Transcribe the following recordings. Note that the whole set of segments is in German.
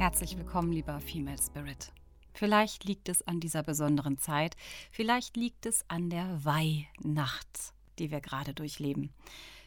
Herzlich willkommen, lieber Female Spirit. Vielleicht liegt es an dieser besonderen Zeit, vielleicht liegt es an der Weihnacht, die wir gerade durchleben,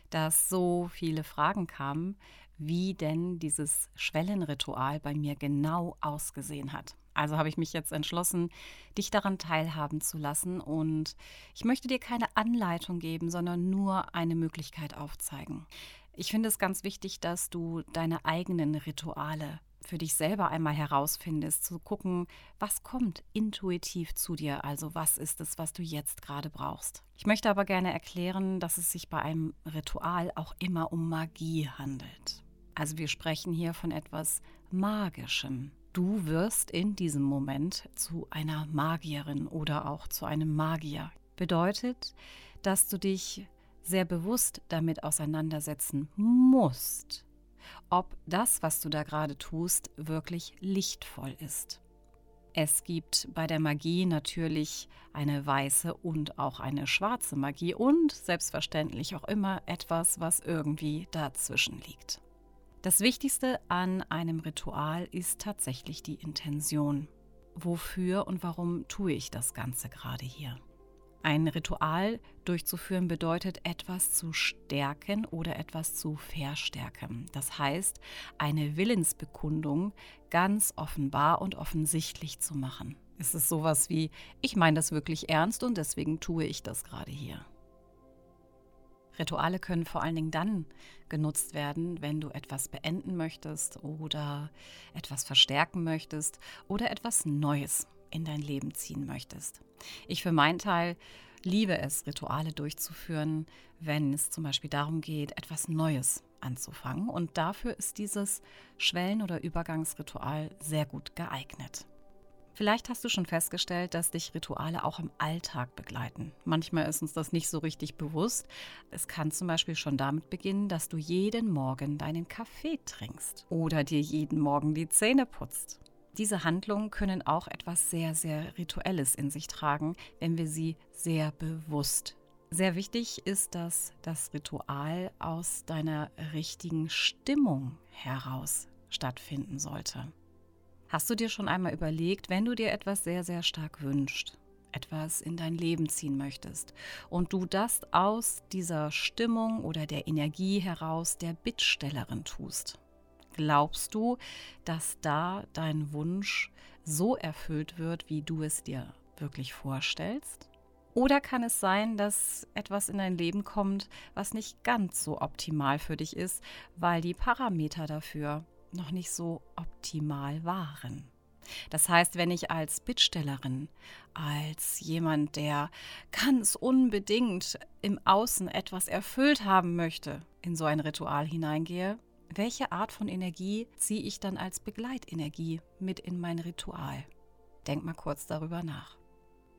dass so viele Fragen kamen, wie denn dieses Schwellenritual bei mir genau ausgesehen hat. Also habe ich mich jetzt entschlossen, dich daran teilhaben zu lassen und ich möchte dir keine Anleitung geben, sondern nur eine Möglichkeit aufzeigen. Ich finde es ganz wichtig, dass du deine eigenen Rituale für dich selber einmal herausfindest, zu gucken, was kommt intuitiv zu dir, also was ist es, was du jetzt gerade brauchst. Ich möchte aber gerne erklären, dass es sich bei einem Ritual auch immer um Magie handelt. Also wir sprechen hier von etwas Magischem. Du wirst in diesem Moment zu einer Magierin oder auch zu einem Magier. Bedeutet, dass du dich sehr bewusst damit auseinandersetzen musst, ob das, was du da gerade tust, wirklich lichtvoll ist. Es gibt bei der Magie natürlich eine weiße und auch eine schwarze Magie und selbstverständlich auch immer etwas, was irgendwie dazwischen liegt. Das Wichtigste an einem Ritual ist tatsächlich die Intention. Wofür und warum tue ich das Ganze gerade hier? Ein Ritual durchzuführen bedeutet, etwas zu stärken oder etwas zu verstärken. Das heißt, eine Willensbekundung ganz offenbar und offensichtlich zu machen. Es ist sowas wie, ich meine das wirklich ernst und deswegen tue ich das gerade hier. Rituale können vor allen Dingen dann genutzt werden, wenn du etwas beenden möchtest oder etwas verstärken möchtest oder etwas Neues in dein Leben ziehen möchtest. Ich für meinen Teil liebe es, Rituale durchzuführen, wenn es zum Beispiel darum geht, etwas Neues anzufangen. Und dafür ist dieses Schwellen- oder Übergangsritual sehr gut geeignet. Vielleicht hast du schon festgestellt, dass dich Rituale auch im Alltag begleiten. Manchmal ist uns das nicht so richtig bewusst. Es kann zum Beispiel schon damit beginnen, dass du jeden Morgen deinen Kaffee trinkst oder dir jeden Morgen die Zähne putzt diese Handlungen können auch etwas sehr, sehr Rituelles in sich tragen, wenn wir sie sehr bewusst. Sehr wichtig ist, dass das Ritual aus deiner richtigen Stimmung heraus stattfinden sollte. Hast du dir schon einmal überlegt, wenn du dir etwas sehr, sehr stark wünschst, etwas in dein Leben ziehen möchtest und du das aus dieser Stimmung oder der Energie heraus der Bittstellerin tust, Glaubst du, dass da dein Wunsch so erfüllt wird, wie du es dir wirklich vorstellst? Oder kann es sein, dass etwas in dein Leben kommt, was nicht ganz so optimal für dich ist, weil die Parameter dafür noch nicht so optimal waren? Das heißt, wenn ich als Bittstellerin, als jemand, der ganz unbedingt im Außen etwas erfüllt haben möchte, in so ein Ritual hineingehe, welche Art von Energie ziehe ich dann als Begleitenergie mit in mein Ritual? Denk mal kurz darüber nach.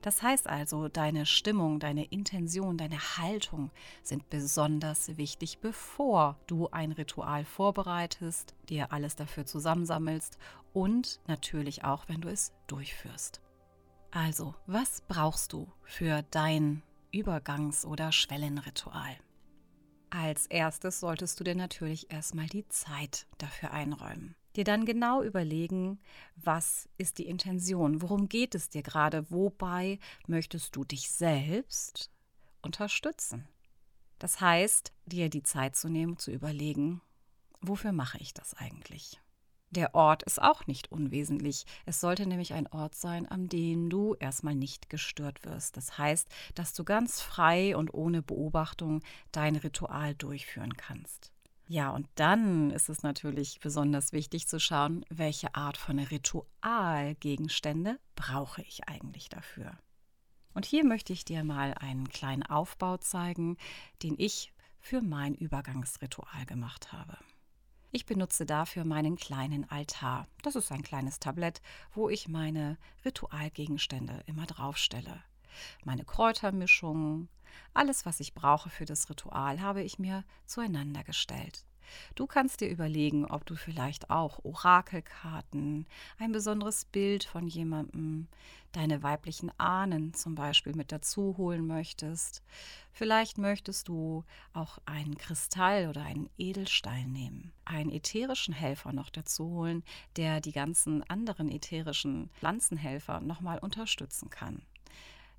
Das heißt also, deine Stimmung, deine Intention, deine Haltung sind besonders wichtig, bevor du ein Ritual vorbereitest, dir alles dafür zusammensammelst und natürlich auch, wenn du es durchführst. Also, was brauchst du für dein Übergangs- oder Schwellenritual? Als erstes solltest du dir natürlich erstmal die Zeit dafür einräumen. Dir dann genau überlegen, was ist die Intention, worum geht es dir gerade, wobei möchtest du dich selbst unterstützen. Das heißt, dir die Zeit zu nehmen, zu überlegen, wofür mache ich das eigentlich? Der Ort ist auch nicht unwesentlich. Es sollte nämlich ein Ort sein, an dem du erstmal nicht gestört wirst. Das heißt, dass du ganz frei und ohne Beobachtung dein Ritual durchführen kannst. Ja, und dann ist es natürlich besonders wichtig zu schauen, welche Art von Ritualgegenstände brauche ich eigentlich dafür. Und hier möchte ich dir mal einen kleinen Aufbau zeigen, den ich für mein Übergangsritual gemacht habe. Ich benutze dafür meinen kleinen Altar. Das ist ein kleines Tablett, wo ich meine Ritualgegenstände immer draufstelle. Meine Kräutermischungen, alles, was ich brauche für das Ritual, habe ich mir zueinander gestellt. Du kannst dir überlegen, ob du vielleicht auch Orakelkarten, ein besonderes Bild von jemandem, deine weiblichen Ahnen zum Beispiel mit dazu holen möchtest. Vielleicht möchtest du auch einen Kristall oder einen Edelstein nehmen, einen ätherischen Helfer noch dazu holen, der die ganzen anderen ätherischen Pflanzenhelfer nochmal unterstützen kann.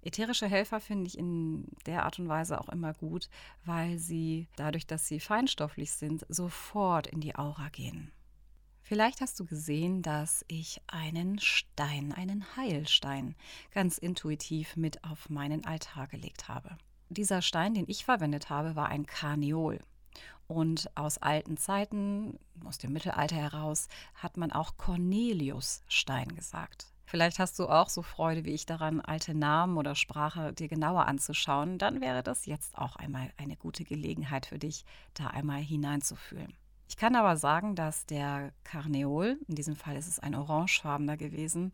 Ätherische Helfer finde ich in der Art und Weise auch immer gut, weil sie dadurch, dass sie feinstofflich sind, sofort in die Aura gehen. Vielleicht hast du gesehen, dass ich einen Stein, einen Heilstein, ganz intuitiv mit auf meinen Altar gelegt habe. Dieser Stein, den ich verwendet habe, war ein Karneol. Und aus alten Zeiten, aus dem Mittelalter heraus, hat man auch Corneliusstein gesagt. Vielleicht hast du auch so Freude wie ich daran, alte Namen oder Sprache dir genauer anzuschauen. Dann wäre das jetzt auch einmal eine gute Gelegenheit für dich, da einmal hineinzufühlen. Ich kann aber sagen, dass der Karneol, in diesem Fall ist es ein orangefarbener gewesen,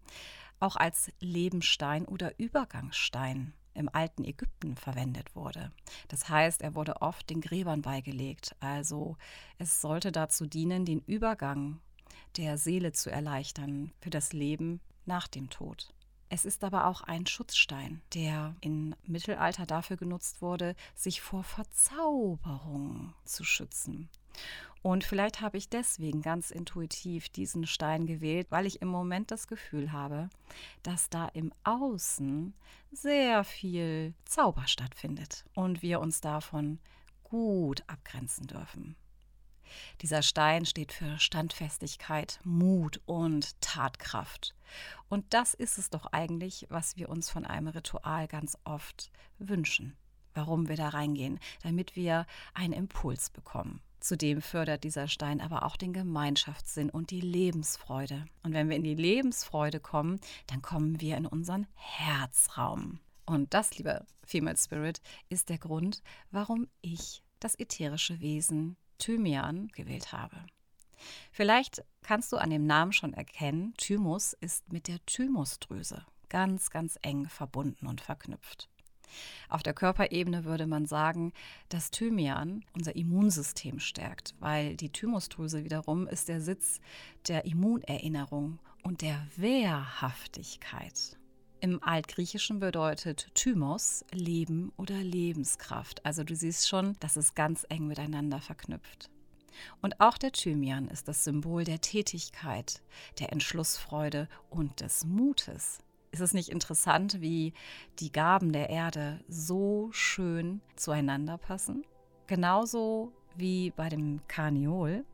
auch als Lebenstein oder Übergangsstein im alten Ägypten verwendet wurde. Das heißt, er wurde oft den Gräbern beigelegt. Also es sollte dazu dienen, den Übergang der Seele zu erleichtern für das Leben nach dem Tod. Es ist aber auch ein Schutzstein, der im Mittelalter dafür genutzt wurde, sich vor Verzauberung zu schützen. Und vielleicht habe ich deswegen ganz intuitiv diesen Stein gewählt, weil ich im Moment das Gefühl habe, dass da im Außen sehr viel Zauber stattfindet und wir uns davon gut abgrenzen dürfen. Dieser Stein steht für Standfestigkeit, Mut und Tatkraft. Und das ist es doch eigentlich, was wir uns von einem Ritual ganz oft wünschen. Warum wir da reingehen, damit wir einen Impuls bekommen. Zudem fördert dieser Stein aber auch den Gemeinschaftssinn und die Lebensfreude. Und wenn wir in die Lebensfreude kommen, dann kommen wir in unseren Herzraum. Und das, lieber Female Spirit, ist der Grund, warum ich das ätherische Wesen Thymian gewählt habe. Vielleicht kannst du an dem Namen schon erkennen, Thymus ist mit der Thymusdrüse ganz, ganz eng verbunden und verknüpft. Auf der Körperebene würde man sagen, dass Thymian unser Immunsystem stärkt, weil die Thymusdrüse wiederum ist der Sitz der Immunerinnerung und der Wehrhaftigkeit. Im Altgriechischen bedeutet Thymos Leben oder Lebenskraft. Also du siehst schon, das ist ganz eng miteinander verknüpft. Und auch der Thymian ist das Symbol der Tätigkeit, der Entschlussfreude und des Mutes. Ist es nicht interessant, wie die Gaben der Erde so schön zueinander passen? Genauso wie bei dem Karneol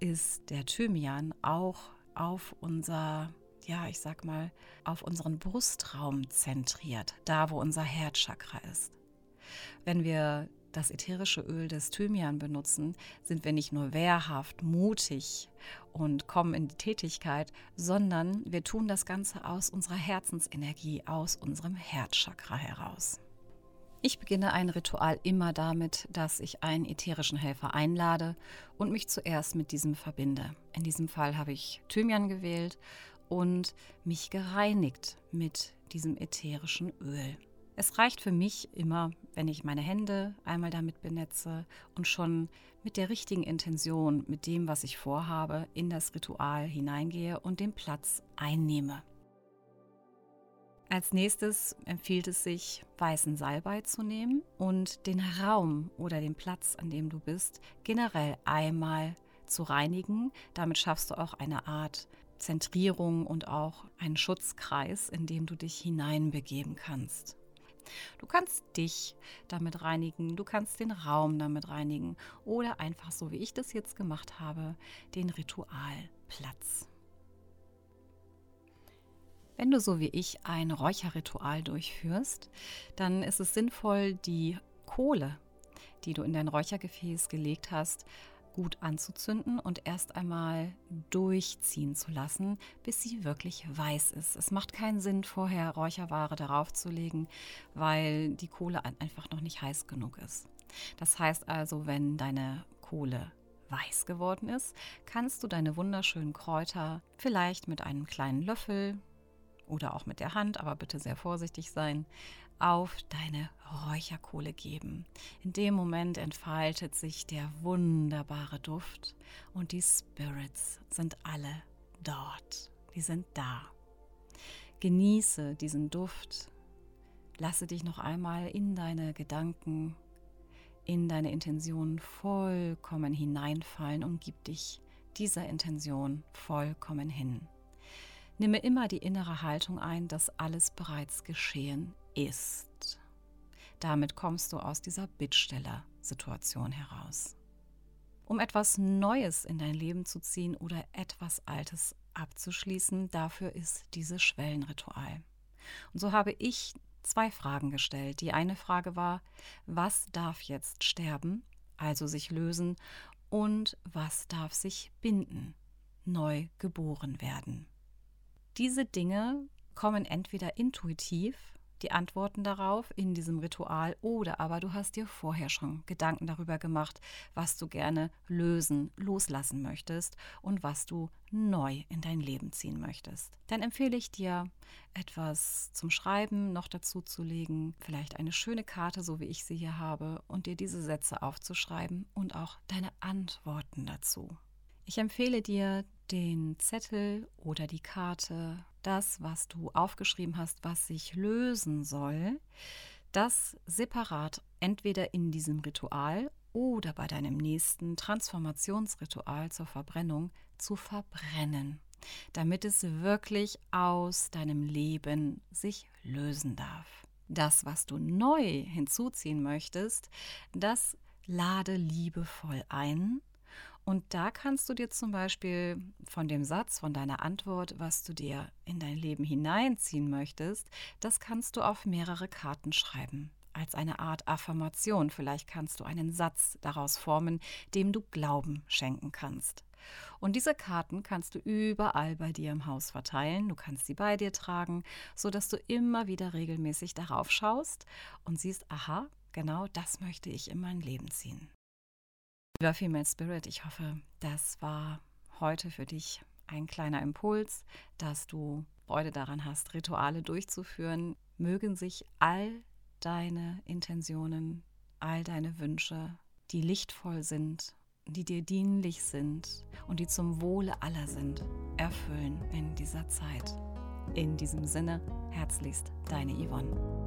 ist der Thymian auch auf unser ja, ich sag mal, auf unseren Brustraum zentriert, da wo unser Herzchakra ist. Wenn wir das ätherische Öl des Thymian benutzen, sind wir nicht nur wehrhaft, mutig und kommen in die Tätigkeit, sondern wir tun das Ganze aus unserer Herzensenergie, aus unserem Herzchakra heraus. Ich beginne ein Ritual immer damit, dass ich einen ätherischen Helfer einlade und mich zuerst mit diesem verbinde. In diesem Fall habe ich Thymian gewählt und mich gereinigt mit diesem ätherischen Öl. Es reicht für mich immer, wenn ich meine Hände einmal damit benetze und schon mit der richtigen Intention, mit dem, was ich vorhabe, in das Ritual hineingehe und den Platz einnehme. Als nächstes empfiehlt es sich, weißen Salbei zu nehmen und den Raum oder den Platz, an dem du bist, generell einmal zu reinigen. Damit schaffst du auch eine Art Zentrierung und auch einen Schutzkreis, in dem du dich hineinbegeben kannst. Du kannst dich damit reinigen, du kannst den Raum damit reinigen oder einfach so wie ich das jetzt gemacht habe, den Ritualplatz. Wenn du so wie ich ein Räucherritual durchführst, dann ist es sinnvoll, die Kohle, die du in dein Räuchergefäß gelegt hast, gut anzuzünden und erst einmal durchziehen zu lassen, bis sie wirklich weiß ist. Es macht keinen Sinn, vorher Räucherware darauf zu legen, weil die Kohle einfach noch nicht heiß genug ist. Das heißt also, wenn deine Kohle weiß geworden ist, kannst du deine wunderschönen Kräuter vielleicht mit einem kleinen Löffel oder auch mit der Hand, aber bitte sehr vorsichtig sein, auf deine Räucherkohle geben. In dem Moment entfaltet sich der wunderbare Duft und die Spirits sind alle dort. Die sind da. Genieße diesen Duft. Lasse dich noch einmal in deine Gedanken, in deine Intentionen vollkommen hineinfallen und gib dich dieser Intention vollkommen hin. Nimme immer die innere Haltung ein, dass alles bereits geschehen ist. Damit kommst du aus dieser Bittsteller-Situation heraus. Um etwas Neues in dein Leben zu ziehen oder etwas Altes abzuschließen, dafür ist dieses Schwellenritual. Und so habe ich zwei Fragen gestellt. Die eine Frage war, was darf jetzt sterben, also sich lösen, und was darf sich binden, neu geboren werden. Diese Dinge kommen entweder intuitiv, die Antworten darauf in diesem Ritual, oder aber du hast dir vorher schon Gedanken darüber gemacht, was du gerne lösen, loslassen möchtest und was du neu in dein Leben ziehen möchtest. Dann empfehle ich dir, etwas zum Schreiben noch dazu zu legen, vielleicht eine schöne Karte, so wie ich sie hier habe, und dir diese Sätze aufzuschreiben und auch deine Antworten dazu. Ich empfehle dir, den Zettel oder die Karte, das, was du aufgeschrieben hast, was sich lösen soll, das separat entweder in diesem Ritual oder bei deinem nächsten Transformationsritual zur Verbrennung zu verbrennen, damit es wirklich aus deinem Leben sich lösen darf. Das, was du neu hinzuziehen möchtest, das lade liebevoll ein und da kannst du dir zum Beispiel von dem Satz, von deiner Antwort, was du dir in dein Leben hineinziehen möchtest, das kannst du auf mehrere Karten schreiben. Als eine Art Affirmation. Vielleicht kannst du einen Satz daraus formen, dem du Glauben schenken kannst. Und diese Karten kannst du überall bei dir im Haus verteilen. Du kannst sie bei dir tragen, sodass du immer wieder regelmäßig darauf schaust und siehst, aha, genau das möchte ich in mein Leben ziehen. Lieber Female Spirit, ich hoffe, das war heute für dich ein kleiner Impuls, dass du Freude daran hast, Rituale durchzuführen. Mögen sich all deine Intentionen, all deine Wünsche, die lichtvoll sind, die dir dienlich sind und die zum Wohle aller sind, erfüllen in dieser Zeit. In diesem Sinne, herzlichst deine Yvonne.